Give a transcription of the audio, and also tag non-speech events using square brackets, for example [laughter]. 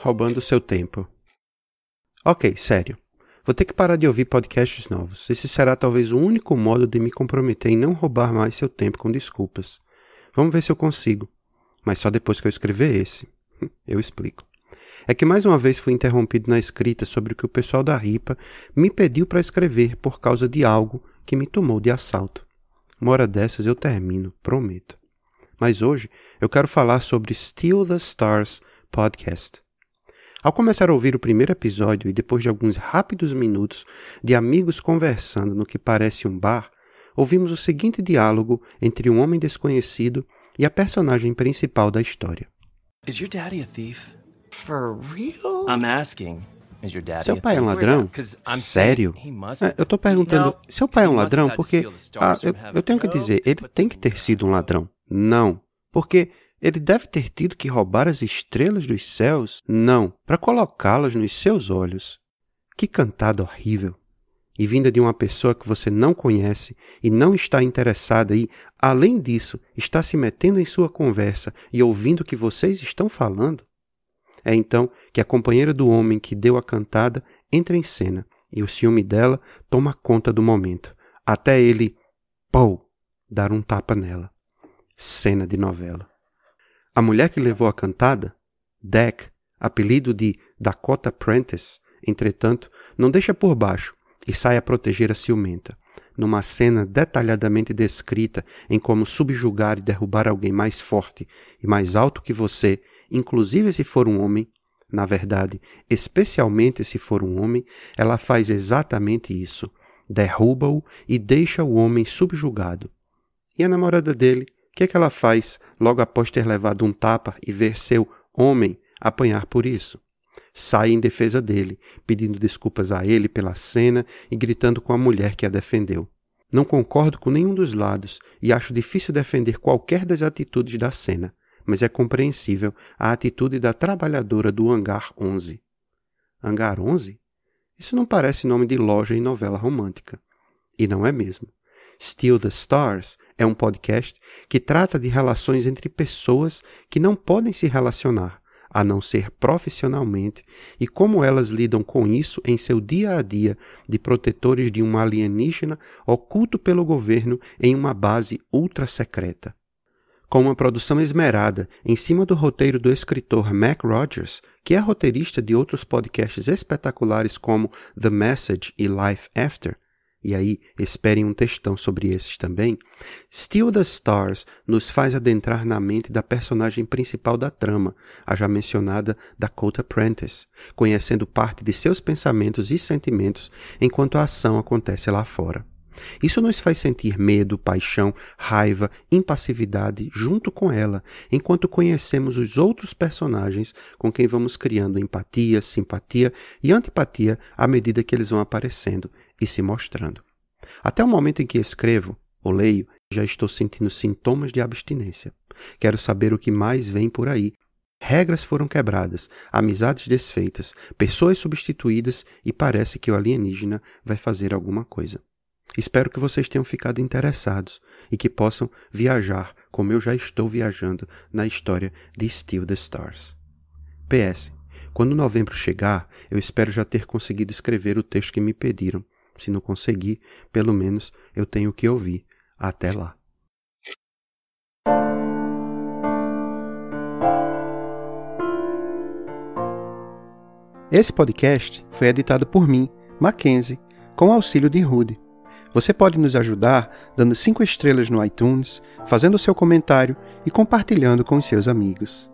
Roubando seu tempo. Ok, sério. Vou ter que parar de ouvir podcasts novos. Esse será talvez o único modo de me comprometer em não roubar mais seu tempo com desculpas. Vamos ver se eu consigo. Mas só depois que eu escrever esse. [laughs] Eu explico. É que mais uma vez fui interrompido na escrita sobre o que o pessoal da RIPA me pediu para escrever por causa de algo que me tomou de assalto. Uma hora dessas eu termino, prometo. Mas hoje eu quero falar sobre Still the Stars podcast. Ao começar a ouvir o primeiro episódio e depois de alguns rápidos minutos de amigos conversando no que parece um bar, ouvimos o seguinte diálogo entre um homem desconhecido e a personagem principal da história. Is your daddy a thief? For real? I'm asking. Your daddy Seu pai é um ladrão? Sério? É, eu tô perguntando, seu pai é um ladrão porque. Ah, eu, eu tenho que dizer, ele tem que ter sido um ladrão. Não. Porque ele deve ter tido que roubar as estrelas dos céus? Não. Para colocá-las nos seus olhos. Que cantada horrível. E vinda de uma pessoa que você não conhece e não está interessada e, além disso, está se metendo em sua conversa e ouvindo o que vocês estão falando? É então que a companheira do homem que deu a cantada entra em cena e o ciúme dela toma conta do momento, até ele, pou, dar um tapa nela. Cena de novela. A mulher que levou a cantada, Deck, apelido de Dakota Prentice, entretanto, não deixa por baixo e sai a proteger a ciumenta, numa cena detalhadamente descrita em como subjugar e derrubar alguém mais forte e mais alto que você, inclusive se for um homem, na verdade, especialmente se for um homem, ela faz exatamente isso. Derruba-o e deixa o homem subjugado. E a namorada dele, o que é que ela faz logo após ter levado um tapa e ver seu homem apanhar por isso? Sai em defesa dele, pedindo desculpas a ele pela cena e gritando com a mulher que a defendeu. Não concordo com nenhum dos lados e acho difícil defender qualquer das atitudes da cena, mas é compreensível a atitude da trabalhadora do Hangar 11. Hangar 11? Isso não parece nome de loja em novela romântica. E não é mesmo. Still the Stars é um podcast que trata de relações entre pessoas que não podem se relacionar, a não ser profissionalmente, e como elas lidam com isso em seu dia a dia de protetores de um alienígena oculto pelo governo em uma base ultra secreta. Com uma produção esmerada em cima do roteiro do escritor Mac Rogers, que é roteirista de outros podcasts espetaculares como The Message e Life After, e aí esperem um textão sobre esses também, Still the Stars nos faz adentrar na mente da personagem principal da trama, a já mencionada Dakota Prentice, conhecendo parte de seus pensamentos e sentimentos enquanto a ação acontece lá fora. Isso nos faz sentir medo, paixão, raiva, impassividade junto com ela, enquanto conhecemos os outros personagens com quem vamos criando empatia, simpatia e antipatia à medida que eles vão aparecendo e se mostrando. Até o momento em que escrevo ou leio, já estou sentindo sintomas de abstinência. Quero saber o que mais vem por aí. Regras foram quebradas, amizades desfeitas, pessoas substituídas e parece que o alienígena vai fazer alguma coisa. Espero que vocês tenham ficado interessados e que possam viajar como eu já estou viajando na história de Still the Stars. PS. Quando novembro chegar, eu espero já ter conseguido escrever o texto que me pediram. Se não conseguir, pelo menos eu tenho que ouvir. Até lá. Esse podcast foi editado por mim, Mackenzie, com o auxílio de Rude. Você pode nos ajudar dando 5 estrelas no iTunes, fazendo seu comentário e compartilhando com os seus amigos.